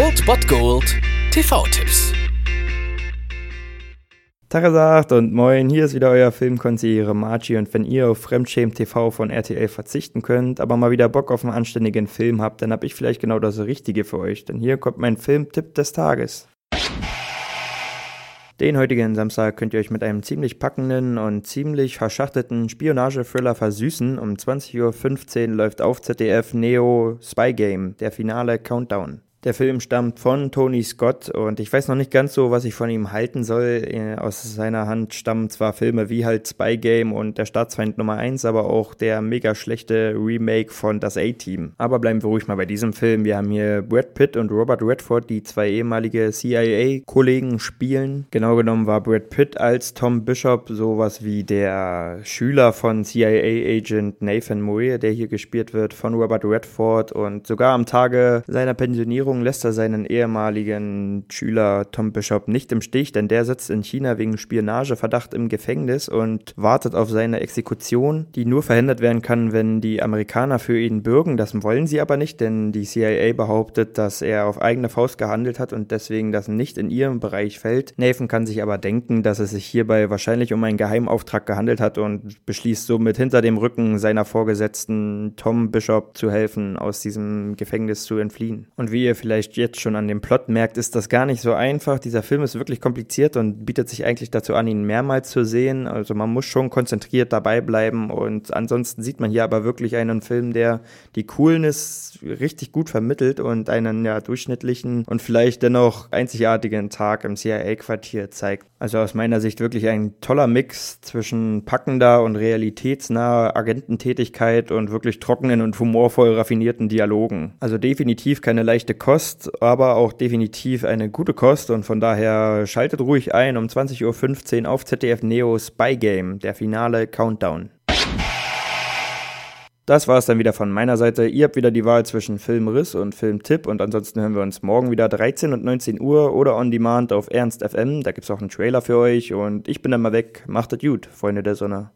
Old Bot Gold TV-Tipps. Tagesagt und moin, hier ist wieder euer Filmkonsigliere Margie und wenn ihr auf Fremdschämen TV von RTL verzichten könnt, aber mal wieder Bock auf einen anständigen Film habt, dann hab ich vielleicht genau das Richtige für euch, denn hier kommt mein Filmtipp des Tages. Den heutigen Samstag könnt ihr euch mit einem ziemlich packenden und ziemlich verschachteten Spionage-Thriller versüßen. Um 20.15 Uhr läuft auf ZDF Neo Spy Game, der finale Countdown. Der Film stammt von Tony Scott und ich weiß noch nicht ganz so, was ich von ihm halten soll. Äh, aus seiner Hand stammen zwar Filme wie halt Spy Game und Der Staatsfeind Nummer 1, aber auch der mega schlechte Remake von Das A-Team. Aber bleiben wir ruhig mal bei diesem Film. Wir haben hier Brad Pitt und Robert Redford, die zwei ehemalige CIA-Kollegen spielen. Genau genommen war Brad Pitt als Tom Bishop sowas wie der Schüler von CIA-Agent Nathan Moore, der hier gespielt wird von Robert Redford und sogar am Tage seiner Pensionierung Regierung lässt er seinen ehemaligen Schüler Tom Bishop nicht im Stich, denn der sitzt in China wegen Spionageverdacht im Gefängnis und wartet auf seine Exekution, die nur verhindert werden kann, wenn die Amerikaner für ihn bürgen. Das wollen sie aber nicht, denn die CIA behauptet, dass er auf eigene Faust gehandelt hat und deswegen das nicht in ihrem Bereich fällt. Nathan kann sich aber denken, dass es sich hierbei wahrscheinlich um einen Geheimauftrag gehandelt hat und beschließt somit hinter dem Rücken seiner Vorgesetzten Tom Bishop zu helfen, aus diesem Gefängnis zu entfliehen. Und wie ihr vielleicht jetzt schon an dem Plot merkt, ist das gar nicht so einfach. Dieser Film ist wirklich kompliziert und bietet sich eigentlich dazu an, ihn mehrmals zu sehen. Also man muss schon konzentriert dabei bleiben und ansonsten sieht man hier aber wirklich einen Film, der die Coolness richtig gut vermittelt und einen ja durchschnittlichen und vielleicht dennoch einzigartigen Tag im CIA-Quartier zeigt. Also aus meiner Sicht wirklich ein toller Mix zwischen packender und realitätsnaher Agententätigkeit und wirklich trockenen und humorvoll raffinierten Dialogen. Also definitiv keine leichte Kost, aber auch definitiv eine gute Kost und von daher schaltet ruhig ein um 20.15 Uhr auf ZDF Neo Spy Game, der finale Countdown. Das war es dann wieder von meiner Seite. Ihr habt wieder die Wahl zwischen Filmriss und Filmtipp und ansonsten hören wir uns morgen wieder 13 und 19 Uhr oder on demand auf Ernst FM. Da gibt es auch einen Trailer für euch und ich bin dann mal weg. Macht es gut, Freunde der Sonne.